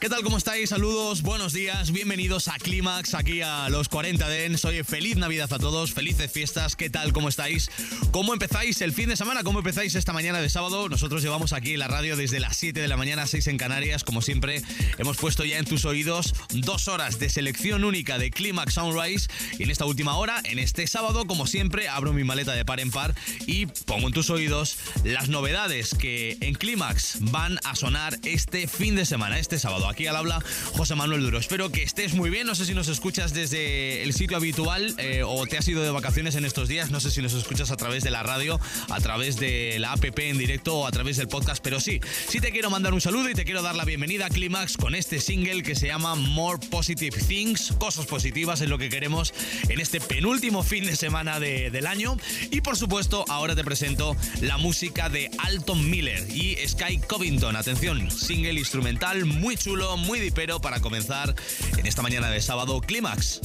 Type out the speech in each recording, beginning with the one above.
¿Qué tal? ¿Cómo estáis? Saludos, buenos días, bienvenidos a Clímax, aquí a los 40 Den. Soy feliz Navidad a todos, felices fiestas. ¿Qué tal? ¿Cómo estáis? ¿Cómo empezáis el fin de semana? ¿Cómo empezáis esta mañana de sábado? Nosotros llevamos aquí la radio desde las 7 de la mañana, 6 en Canarias. Como siempre, hemos puesto ya en tus oídos dos horas de selección única de Clímax Sunrise. Y en esta última hora, en este sábado, como siempre, abro mi maleta de par en par y pongo en tus oídos las novedades que en Clímax van a sonar este fin de semana, este sábado. Aquí al habla José Manuel Duro. Espero que estés muy bien. No sé si nos escuchas desde el sitio habitual eh, o te has ido de vacaciones en estos días. No sé si nos escuchas a través de la radio, a través de la app en directo o a través del podcast. Pero sí, sí te quiero mandar un saludo y te quiero dar la bienvenida a Clímax con este single que se llama More Positive Things. Cosas positivas es lo que queremos en este penúltimo fin de semana del año. Y por supuesto, ahora te presento la música de Alton Miller y Sky Covington. Atención, single instrumental muy chulo, muy dipero para comenzar en esta mañana de sábado Clímax.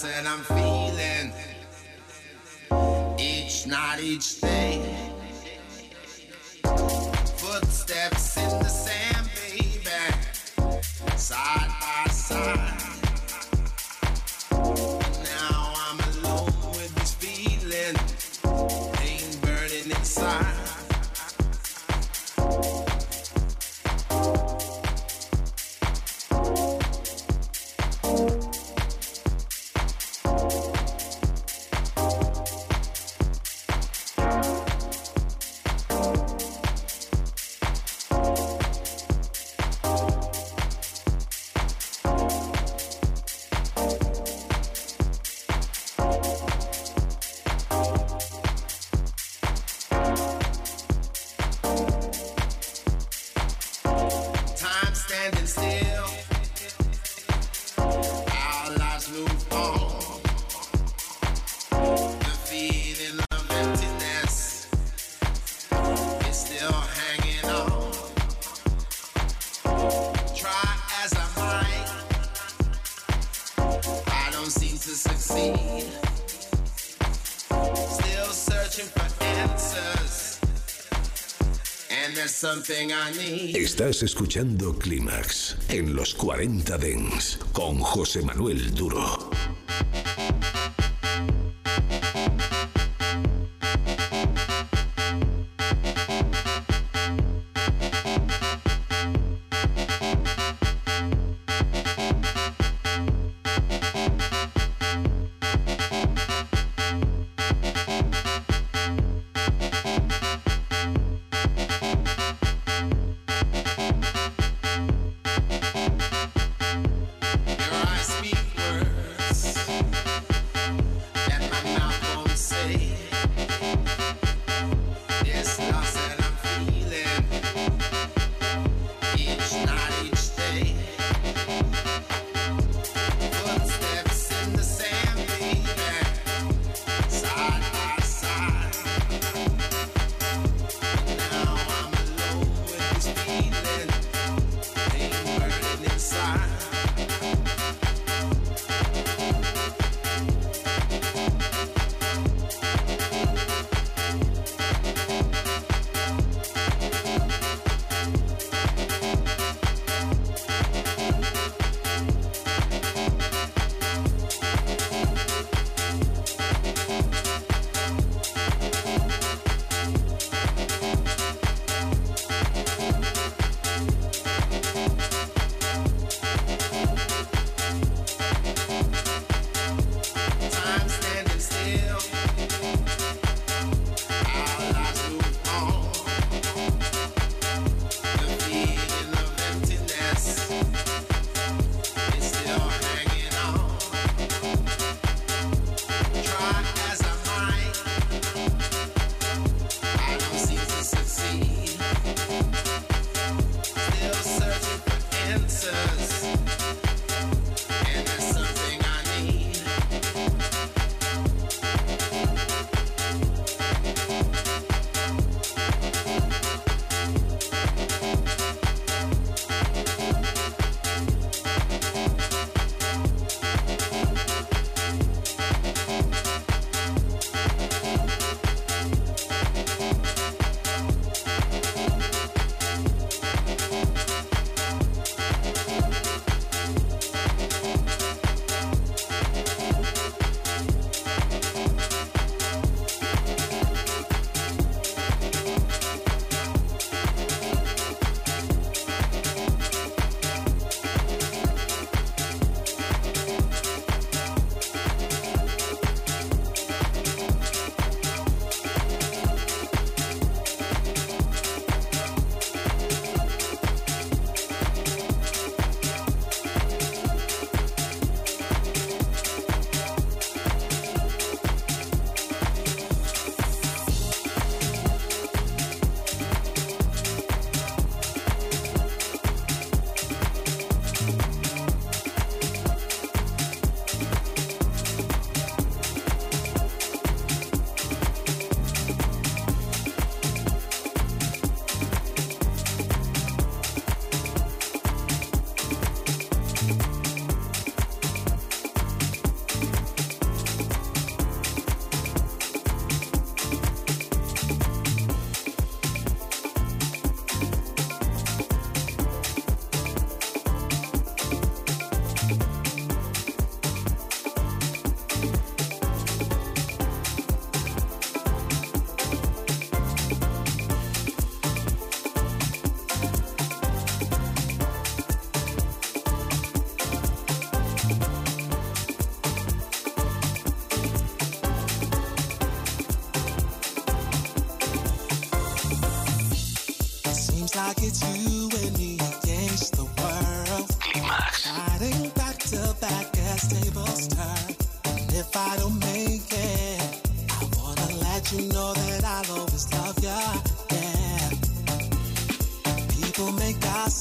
and I'm feeling each night, each day. Estás escuchando Clímax en los 40 Dens con José Manuel Duro.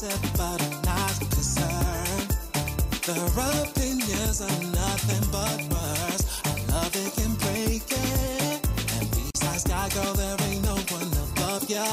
gossip but a not concerned. Their opinions are nothing but words. I love it can break it. And besides, God, girl, there ain't no one above ya.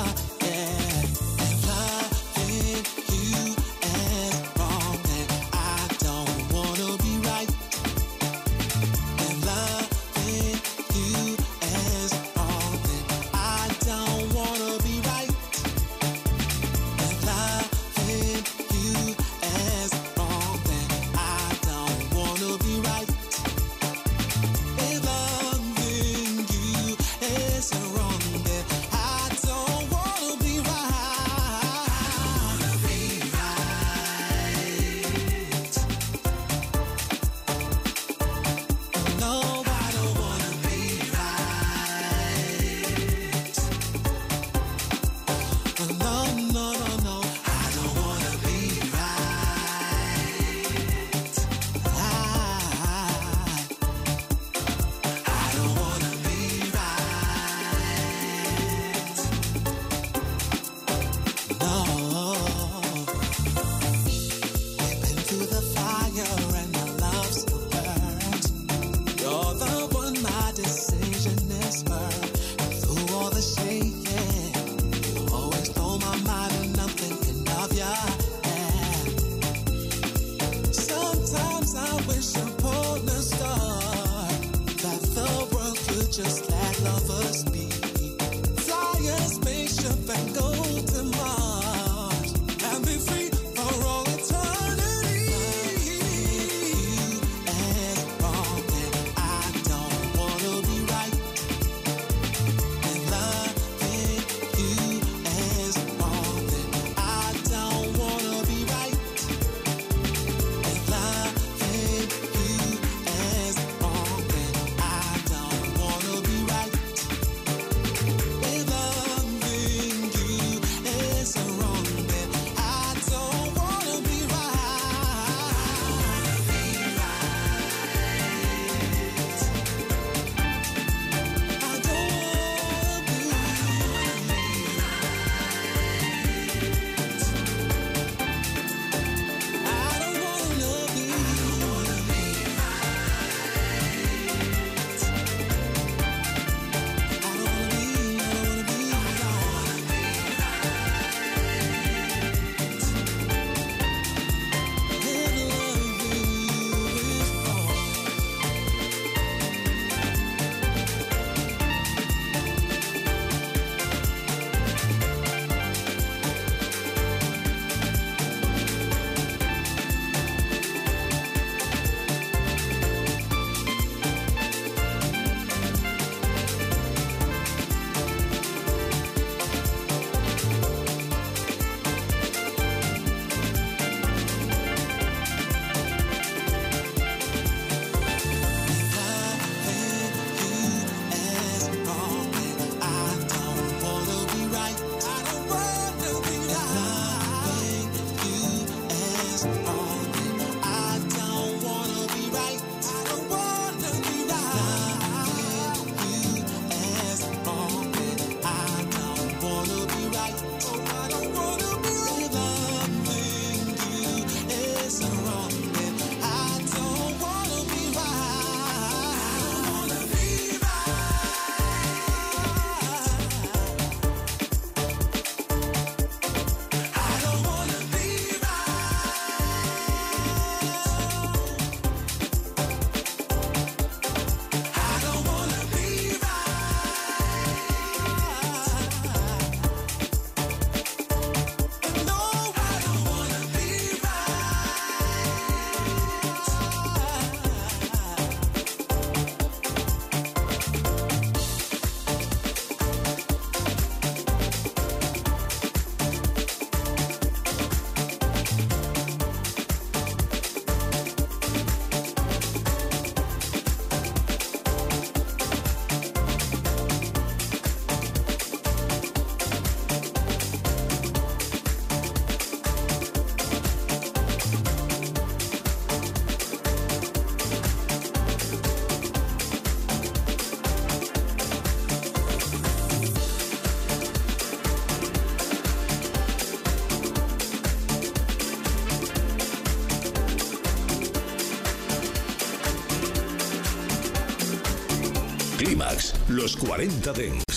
Los 40 Dents.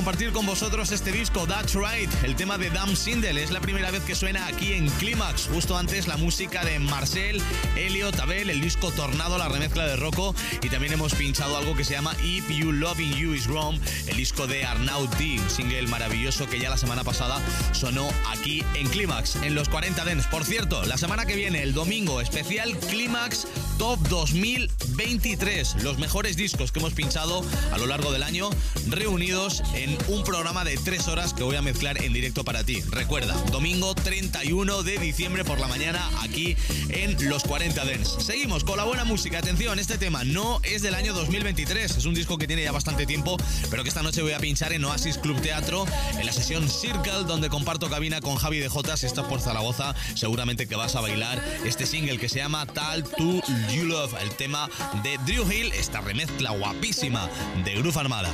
Compartir con vosotros este disco, That's Right, el tema de Dam Sindel. Es la primera vez que suena aquí en Clímax. Justo antes la música de Marcel, Elliot, Abel, el disco Tornado, la remezcla de Rocco. Y también hemos pinchado algo que se llama If You Loving You Is Wrong, el disco de Arnaud D, un single maravilloso que ya la semana pasada sonó aquí en Clímax, en los 40 Dens. Por cierto, la semana que viene, el domingo, especial Clímax Top 2023. Los mejores discos que hemos pinchado a lo largo del año reunidos en un programa de tres horas que voy a mezclar en directo para ti. Recuerda, domingo 31 de diciembre por la mañana aquí en Los 40 Dents. Seguimos con la buena música. Atención, este tema no es del año 2023. Es un disco que tiene ya bastante tiempo, pero que esta noche voy a pinchar en Oasis Club Teatro, en la sesión Circle, donde comparto cabina con Javi de J. Si estás por Zaragoza, seguramente que vas a bailar este single que se llama Tal to You Love, el tema de Drew Hill, esta remezcla guapísima de Groove Armada.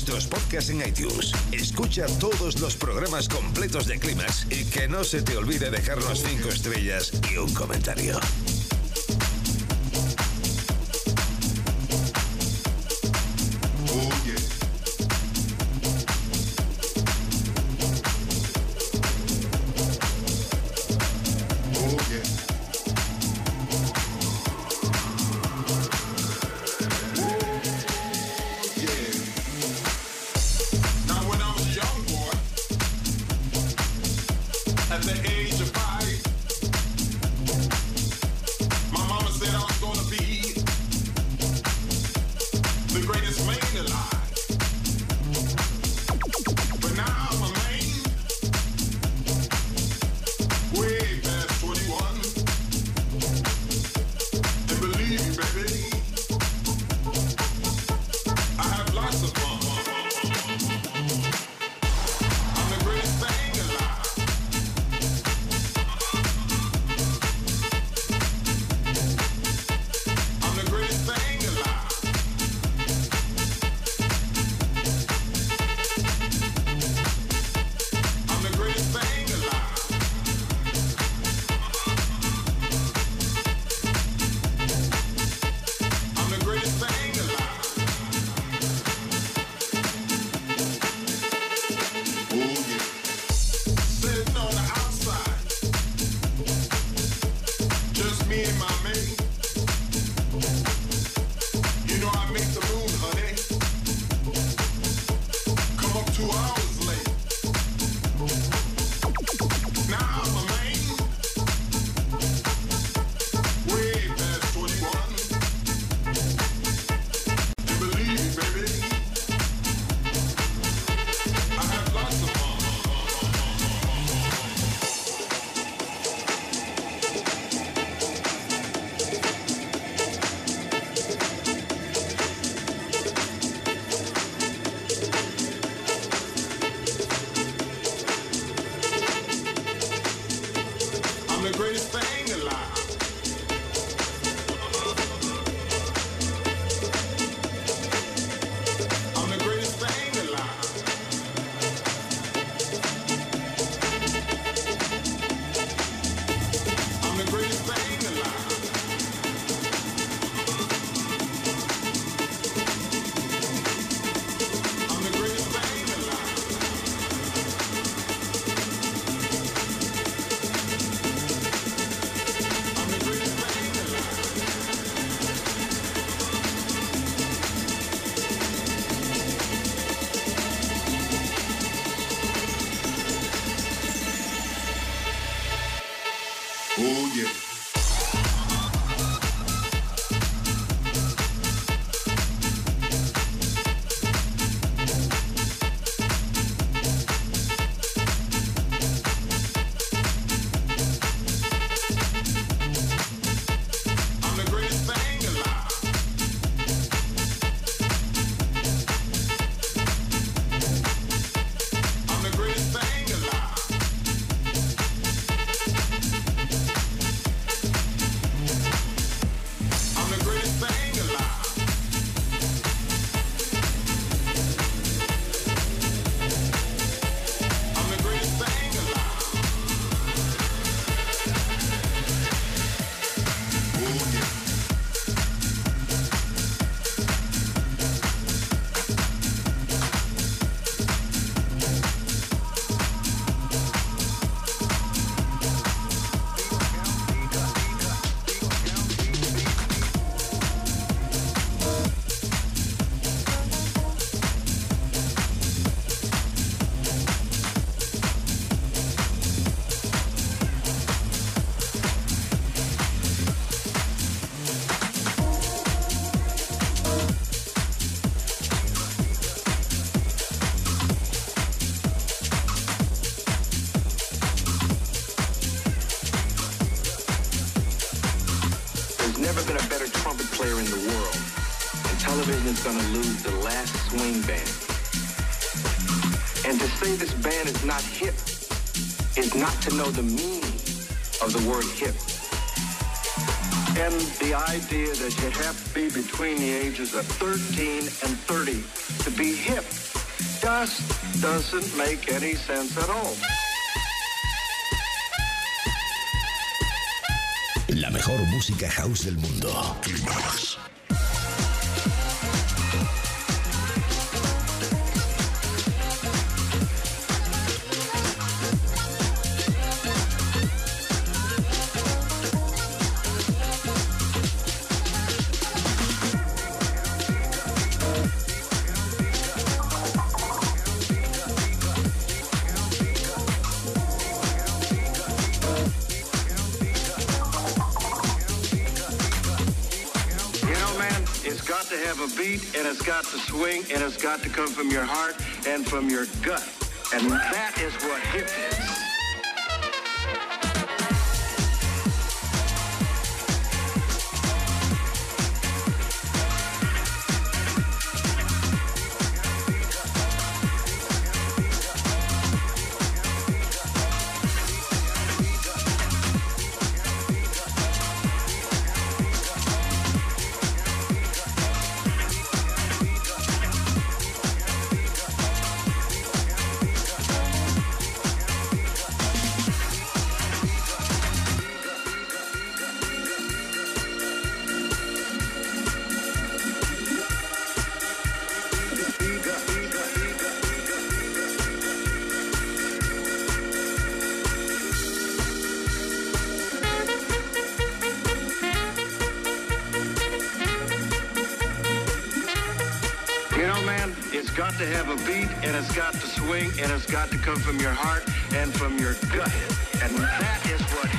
nuestros podcasts en iTunes. Escucha todos los programas completos de Clímax y que no se te olvide dejarnos cinco estrellas y un comentario. the greatest man alive. Television is going to lose the last swing band. And to say this band is not hip is not to know the meaning of the word hip. And the idea that you have to be between the ages of 13 and 30 to be hip just doesn't make any sense at all. La mejor música house del mundo. Swing and it's got to come from your heart and from your gut. And that is what hip is. To have a beat and it's got to swing and it's got to come from your heart and from your gut. And that is what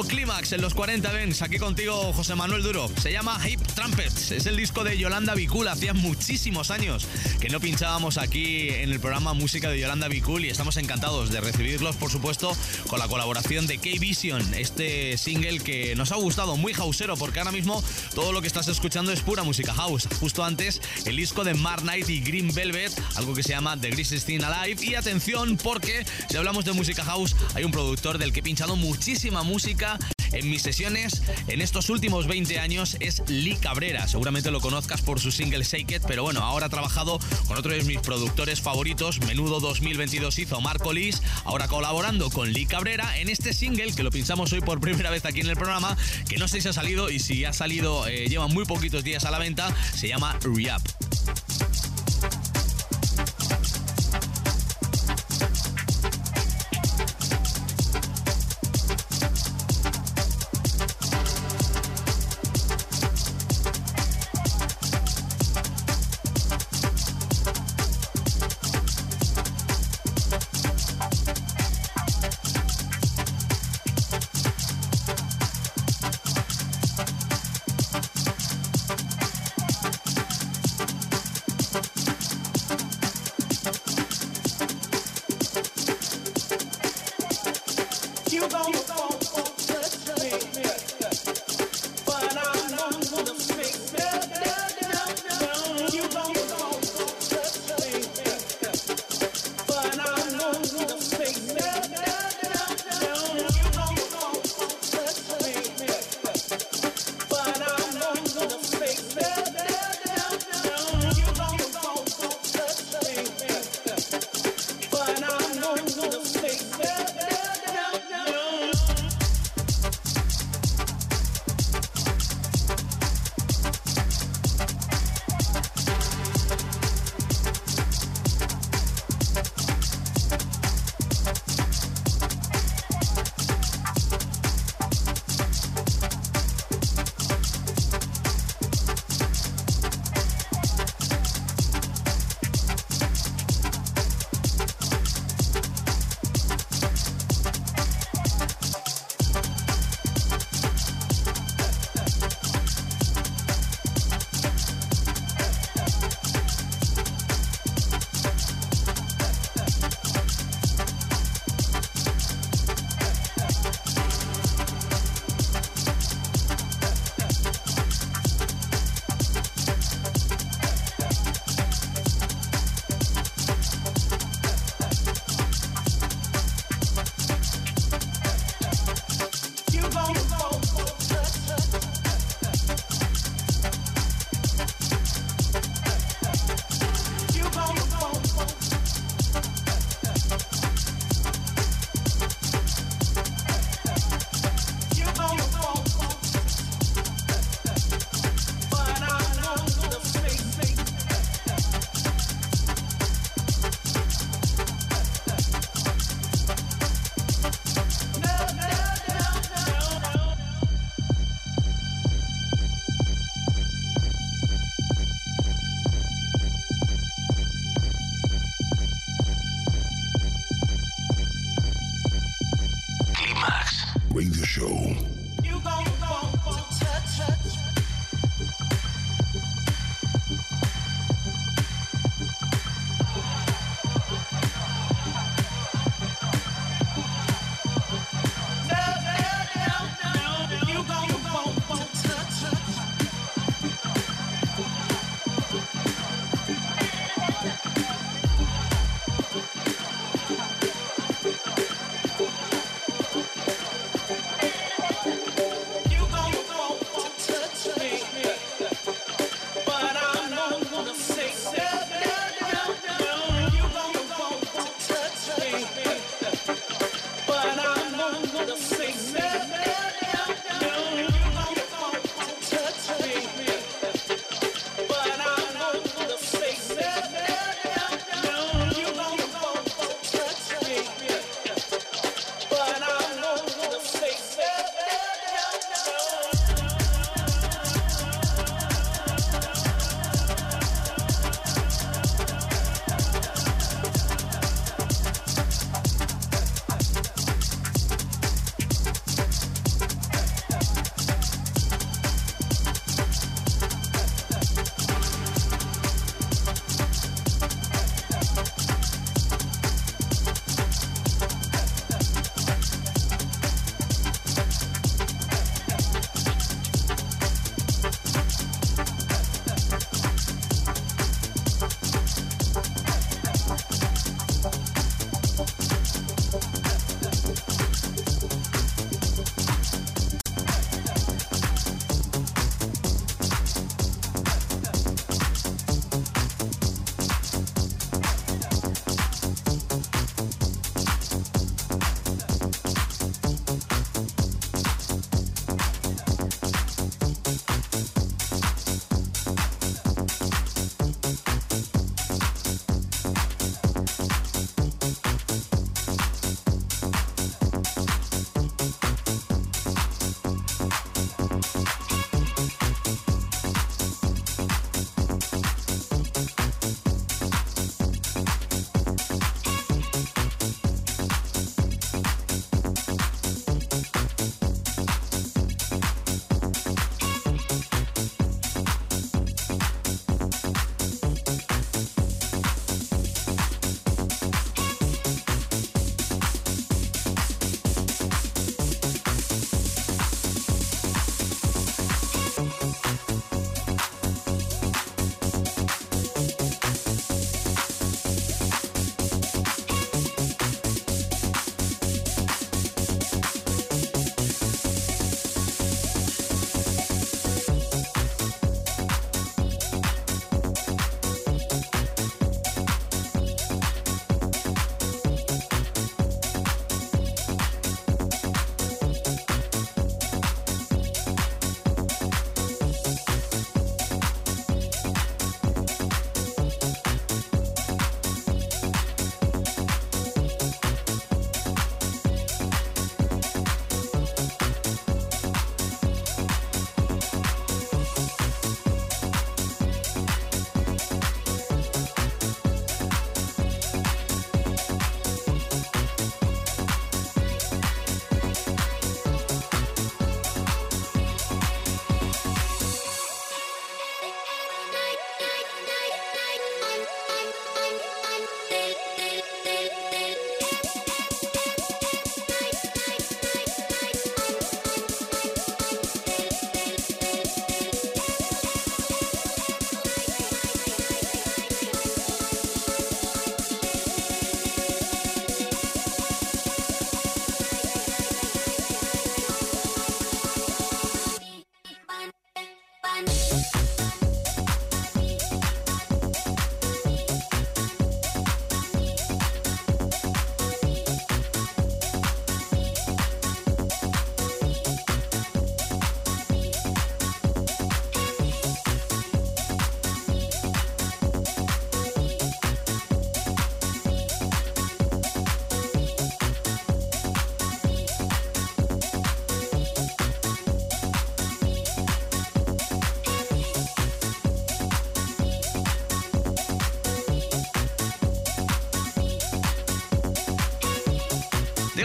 Clímax en los 40 Dents. Aquí contigo, José Manuel Duro. Se llama Hip Trumpets. Es el disco de Yolanda Bicul. Hacía muchísimos años que no pinchábamos aquí en el programa música de Yolanda Bicul y estamos encantados de recibirlos, por supuesto, con la colaboración de K-Vision. Este single que nos ha gustado, muy hausero, porque ahora mismo todo lo que estás escuchando es pura música house. Justo antes, el disco de Mark Knight y Green Velvet, algo que se llama The Greatest Thing Alive. Y atención, porque si hablamos de música house, hay un productor del que he pinchado muchísima música en mis sesiones en estos últimos 20 años es Lee Cabrera. Seguramente lo conozcas por su single Shake It, pero bueno, ahora ha trabajado con otro de mis productores favoritos. Menudo 2022 hizo Marco Lis, ahora colaborando con Lee Cabrera en este single que lo pinchamos hoy por primera vez aquí en el programa, que no sé si ha salido y si ha salido eh, lleva muy poquitos días a la venta, se llama Re-Up.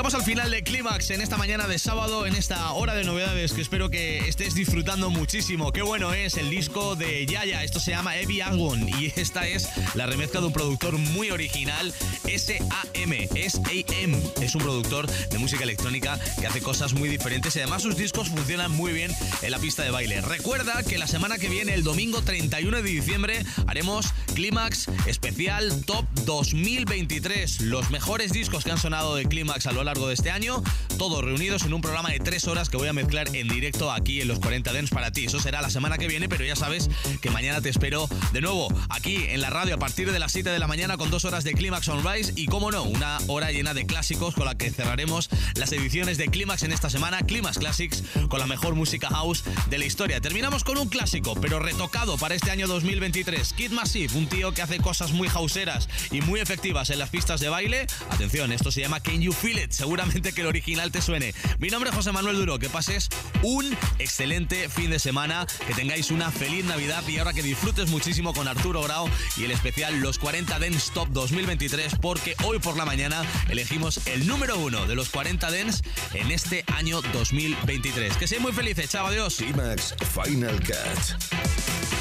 Llegamos al final de Clímax en esta mañana de sábado, en esta hora de novedades que espero que estés disfrutando muchísimo. Qué bueno es el disco de Yaya, esto se llama Evie Aswon y esta es la remezcla de un productor muy original, SAM, S.A.M. Es un productor de música electrónica que hace cosas muy diferentes y además sus discos funcionan muy bien en la pista de baile. Recuerda que la semana que viene, el domingo 31 de diciembre, haremos Clímax especial Top 2023. Los mejores discos que han sonado de Clímax a lo largo de este año, todos reunidos en un programa de tres horas que voy a mezclar en directo aquí en los 40 Dents para ti. Eso será la semana que viene, pero ya sabes que mañana te espero de nuevo aquí en la radio a partir de las 7 de la mañana con dos horas de Clímax on Rise y, como no, una hora llena de clásicos con la que cerraremos las ediciones de Clímax en esta semana, Clímax Classics, con la mejor música house de la historia. Terminamos con un clásico, pero retocado para este año 2023. Kid Massive, un tío que hace cosas muy houseeras y muy efectivas en las pistas de baile. Atención, esto se llama Can You Feel It. Seguramente que el original te suene. Mi nombre es José Manuel Duro. Que pases un excelente fin de semana, que tengáis una feliz Navidad y ahora que disfrutes muchísimo con Arturo Grau y el especial Los 40 Dance Top 2023, porque hoy por la mañana elegimos el número uno de los 40 Dance en este año 2023. Que sean muy felices, chao, adiós. Final Cut.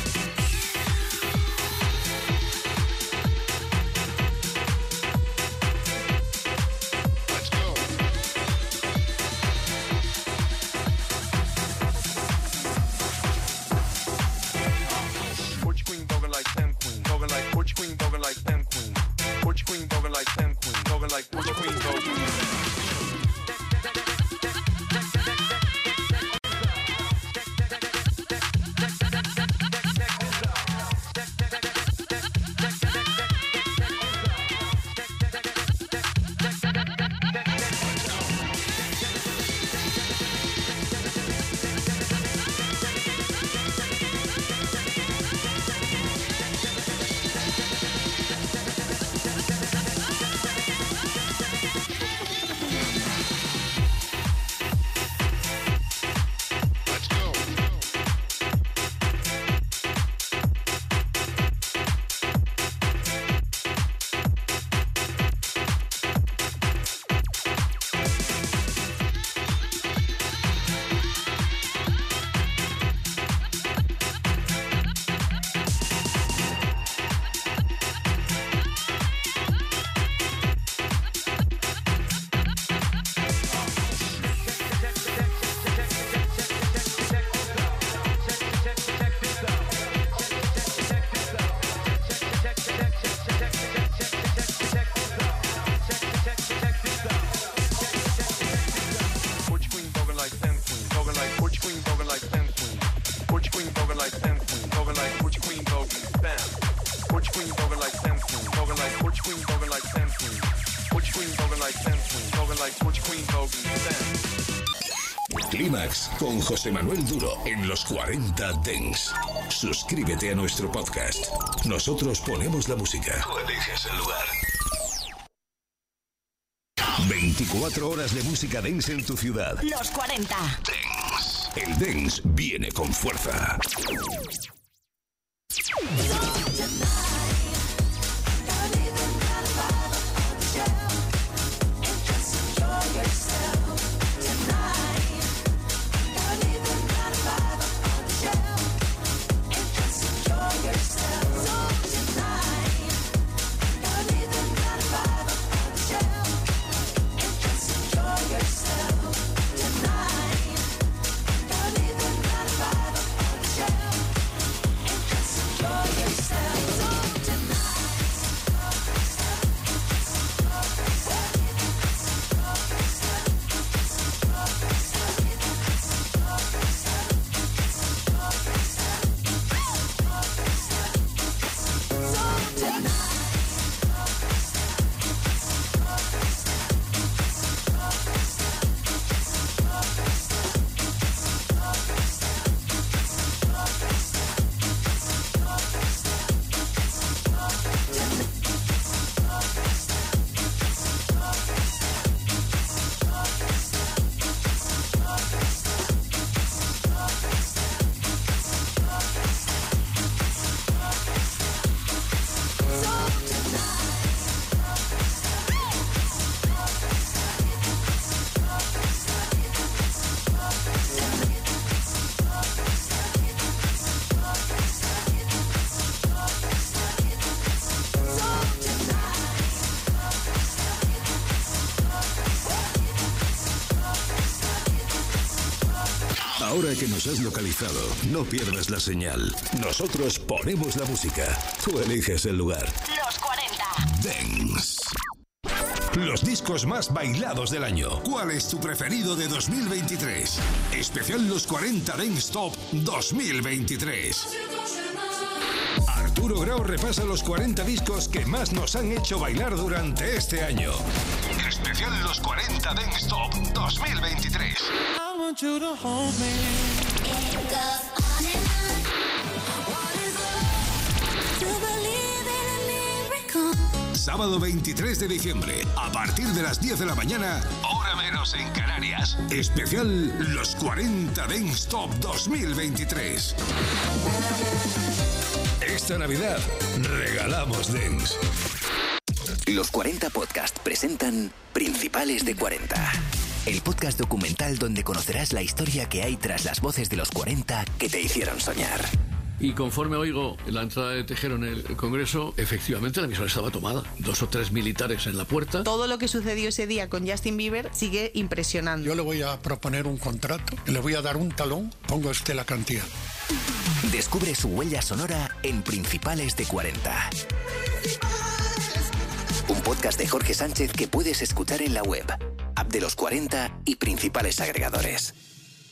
Con José Manuel Duro en los 40 Dents. Suscríbete a nuestro podcast. Nosotros ponemos la música. Tú eliges el lugar. 24 horas de música dance en tu ciudad. Los 40. El dance viene con fuerza. Nos has localizado, no pierdas la señal. Nosotros ponemos la música. Tú eliges el lugar. Los 40. Dance. Los discos más bailados del año. ¿Cuál es tu preferido de 2023? Especial Los 40 Dance Top 2023. Arturo Grau repasa los 40 discos que más nos han hecho bailar durante este año. Especial Los 40 Dance Top 2023. Want you to hold me. Sábado 23 de diciembre, a partir de las 10 de la mañana, hora menos en Canarias. Especial Los 40 Dance Top 2023. Esta Navidad regalamos Dance. Los 40 Podcast presentan Principales de 40. El podcast documental donde conocerás la historia que hay tras las voces de los 40 que te hicieron soñar. Y conforme oigo la entrada de Tejero en el Congreso, efectivamente la emisora estaba tomada. Dos o tres militares en la puerta. Todo lo que sucedió ese día con Justin Bieber sigue impresionando. Yo le voy a proponer un contrato, le voy a dar un talón, ponga usted la cantidad. Descubre su huella sonora en Principales de 40. Un podcast de Jorge Sánchez que puedes escuchar en la web, app de los 40 y principales agregadores.